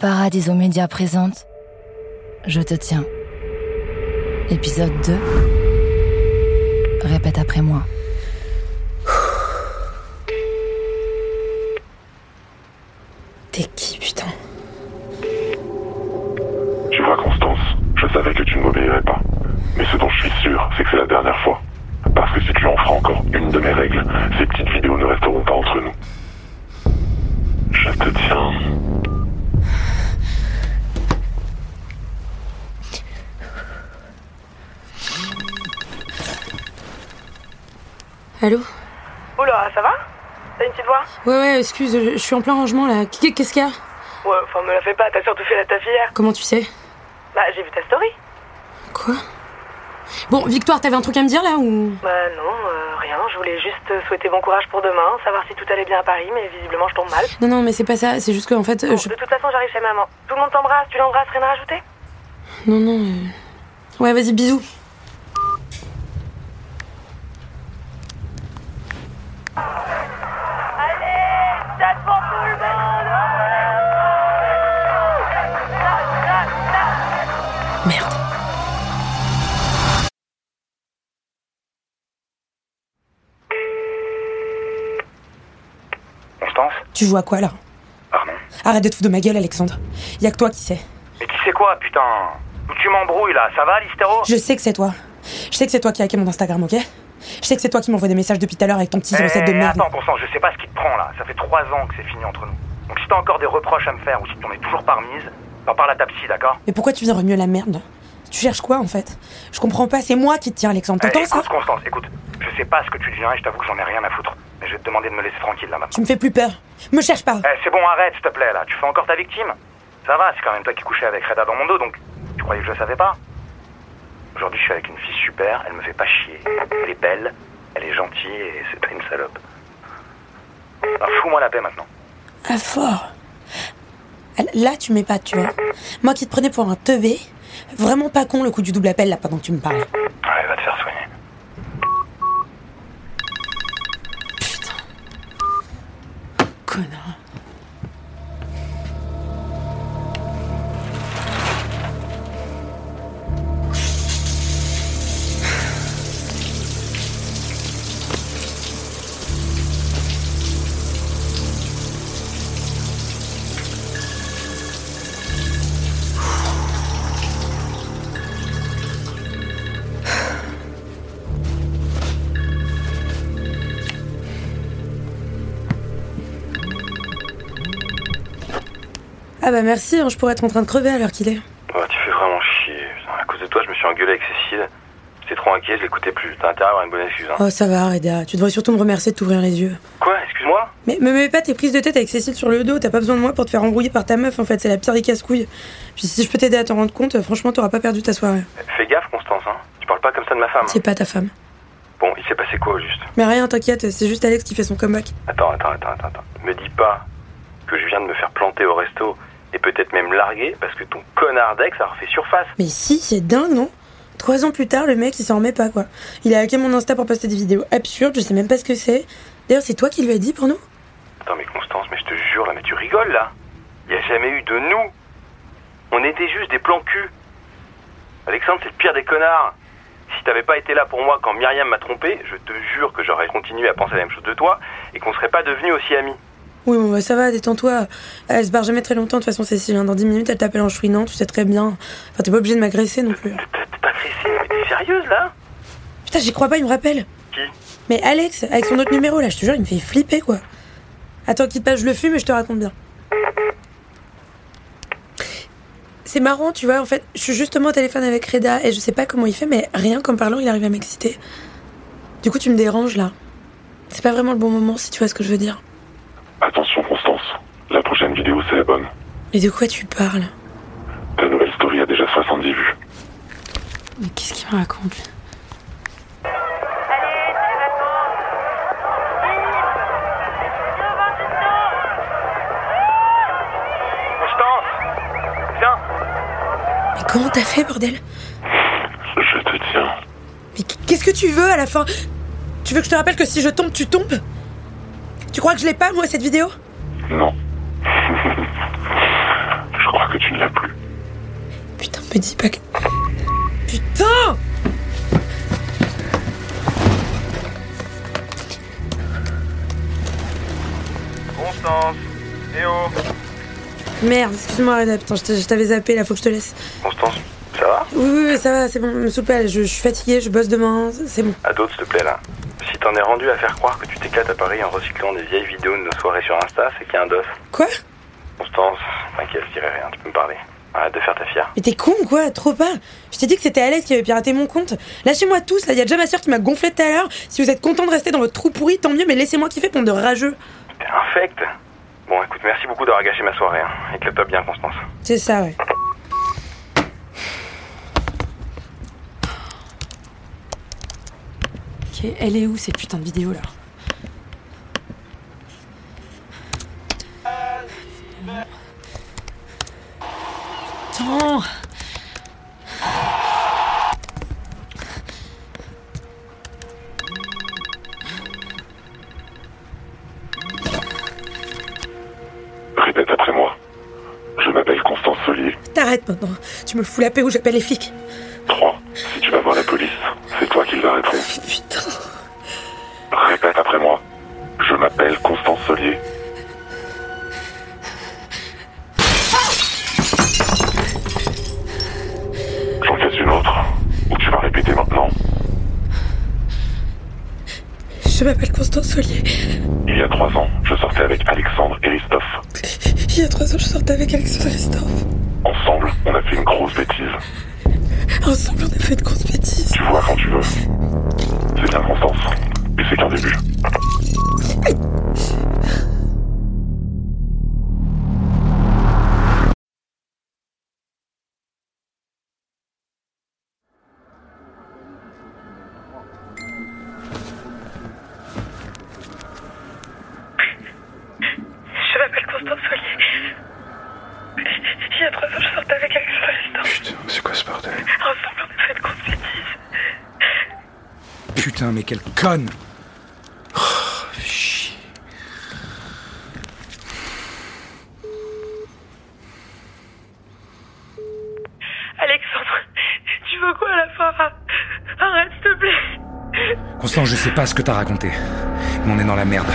Paradiso Média présente Je te tiens. Épisode 2. Répète après moi. T'es qui, putain? Tu vois, Constance, je savais que tu ne m'obéirais pas. Mais ce dont je suis sûr, c'est que c'est la dernière fois. Parce que si tu en feras encore une de mes règles, ces petites vidéos ne resteront pas entre nous. Je te tiens. Allô Oula, ça va T'as une petite voix Ouais, ouais, excuse, je, je suis en plein rangement là. Qu'est- Qu'est-ce qu'il y a Ouais, enfin, me la fais pas, t'as surtout fait la taf hier. Comment tu sais Bah, j'ai vu ta story. Quoi Bon, Victoire, t'avais un truc à me dire là ou Bah, non, euh, rien, je voulais juste te souhaiter bon courage pour demain, savoir si tout allait bien à Paris, mais visiblement je tombe mal. Non, non, mais c'est pas ça, c'est juste que en fait. Bon, je- De toute façon, j'arrive chez maman. Tout le monde t'embrasse, tu l'embrasses, rien à rajouter Non, non. euh, Ouais, vas-y, bisous. Merde. Constance Tu joues à quoi là Pardon Arrête de te foutre de ma gueule, Alexandre. Y a que toi qui sais. Mais qui c'est quoi, putain tu m'embrouilles là Ça va, l'hystéro Je sais que c'est toi. Je sais que c'est toi qui as hacké mon Instagram, ok Je sais que c'est toi qui m'envoie des messages depuis tout à l'heure avec ton petit 07 de Eh, merde. Attends, Constance, je sais pas ce qui te prend là. Ça fait trois ans que c'est fini entre nous. Donc si t'as encore des reproches à me faire ou si t'en es toujours pas remise, t'en parles à ta psy, d'accord Mais pourquoi tu viens remuer la merde? Tu cherches quoi en fait? Je comprends pas, c'est moi qui te tiens, Alexandre. T'entends Eh, ça? Écoute, Constance, écoute. Je sais pas ce que tu deviens et je t'avoue que j'en ai rien à foutre. Mais je vais te demander de me laisser tranquille là maintenant. Tu me fais plus peur. Me cherche pas. Eh, c'est bon, arrête, s'il te plaît là. Tu fais encore ta victime? Ça va, c'est quand même toi qui couchais avec Reda dans mon dos, donc tu croyais que je le savais pas Aujourd'hui, je suis avec une fille super, elle me fait pas chier. Elle est belle, elle est gentille et c'est pas une salope. Alors fous-moi la paix maintenant. Ah, fort. Là, tu m'épates, tu vois. Moi qui te prenais pour un teubé, vraiment pas con le coup du double appel là pendant que tu me parles. Ah bah merci, hein, je pourrais être en train de crever à l'heure qu'il est. Ouais, tu fais vraiment chier. À cause de toi, je me suis engueulé avec Cécile. J'étais trop inquiet, je l'écoutais plus. T'as intérêt à avoir une bonne excuse, hein. Oh ça va, Reda, tu devrais surtout me remercier de t'ouvrir les yeux. Quoi? Excuse-moi? Mais me mets pas tes prises de tête avec Cécile sur le dos, t'as pas besoin de moi pour te faire embrouiller par ta meuf en fait, c'est la pire des casse-couilles. Puis si je peux t'aider à t'en rendre compte, franchement t'auras pas perdu ta soirée. Fais gaffe, Constance, hein. Tu parles pas comme ça de ma femme. C'est pas ta femme. Bon, il s'est passé quoi au juste? Mais rien, t'inquiète, c'est juste Alex qui fait son comeback. Attends, attends, attends, attends, attends. Me dis pas que je viens de me faire planter au resto et peut-être même larguer parce que ton connard d'ex a refait surface. Mais si, c'est dingue, non? Trois ans plus tard, le mec il s'en remet pas quoi. Il a hacké mon Insta pour poster des vidéos absurdes, je sais même pas ce que c'est. D'ailleurs, c'est toi qui lui as dit pour nous? Attends, mais Constance, mais je te jure, là, mais tu rigoles, là Il y a jamais eu de nous On était juste des plans cul Alexandre, c'est le pire des connards Si t'avais pas été là pour moi quand Myriam m'a trompé, je te jure que j'aurais continué à penser la même chose de toi et qu'on serait pas devenus aussi amis. Oui, bon, bah ça va, détends-toi. Elle se barre jamais très longtemps, de toute façon, Cécile. hein. Dans 10 minutes, elle t'appelle en chouinant, tu sais très bien. Enfin, t'es pas obligé de m'agresser non plus. T'as t'as agressé, mais t'es sérieuse, là Putain, j'y crois pas, il me rappelle. Qui? Mais Alex, avec son autre numéro là, je te jure, il me fait flipper quoi. Attends, quitte pas, je le fume et je te raconte bien. C'est marrant, tu vois, en fait, je suis justement au téléphone avec Reda et je sais pas comment il fait, mais rien qu'en parlant, il arrive à m'exciter. Du coup, tu me déranges là. C'est pas vraiment le bon moment si tu vois ce que je veux dire. Attention, Constance. La prochaine vidéo, c'est la bonne. Mais de quoi tu parles? Ta nouvelle story a déjà 70 vues. Mais qu'est-ce qu'il me raconte? Allez, Constance Viens Mais comment t'as fait, bordel? Je te tiens. Mais qu'est-ce que tu veux à la fin? Tu veux que je te rappelle que si je tombe, tu tombes? Tu crois que je l'ai pas, moi, cette vidéo? Non. je Me dis pas que. Putain Constance Eh oh Merde, excuse-moi, Reda, putain, je t'avais zappé, là, faut que je te laisse. Constance, ça va? Oui, oui, oui, ça va, c'est bon, me je, je suis fatiguée, je bosse demain, c'est bon. À d'autres, s'il te plaît, là. T'en es rendu à faire croire que tu t'éclates à Paris en recyclant des vieilles vidéos de nos soirées sur Insta, c'est qu'il y a un dos. Quoi? Constance, t'inquiète, je dirai rien, tu peux me parler. Arrête de faire ta fière. Mais t'es con ou quoi? Trop pas Je t'ai dit que c'était Alex qui avait piraté mon compte. Lâchez-moi tous, là, y a déjà ma soeur qui m'a gonflé tout à l'heure. Si vous êtes content de rester dans votre trou pourri, tant mieux, mais laissez-moi kiffer, bande de rageux. T'es infect Bon, écoute, merci beaucoup d'avoir gâché ma soirée. Hein. Éclate-toi bien, Constance. C'est ça, ouais. Elle est où cette putain de vidéo là? Tu me fous la paix ou j'appelle les flics. 3. Si tu vas voir la police, c'est toi qui l'arrêteront. Putain Répète après moi. Je m'appelle Constance Solier. J'en fais une autre. Ou tu vas répéter maintenant. Je m'appelle Constance Solier. Il y a trois ans, je sortais avec Alexandre et Christophe. Il y a trois ans, je sortais avec Alexandre Christophe. Ensemble, on a fait une grosse bêtise. Ensemble, on a fait de grosses bêtises. Tu vois quand tu veux. C'est bien Constance. Mais c'est qu'un début. Ce bordel Ensemble, on a fait de grosses bêtises. Putain, mais quelle conne Oh, chier. Alexandre, tu veux quoi à la fin? Arrête, s'il te plaît. Constant, je sais pas ce que t'as raconté, mais on est dans la merde.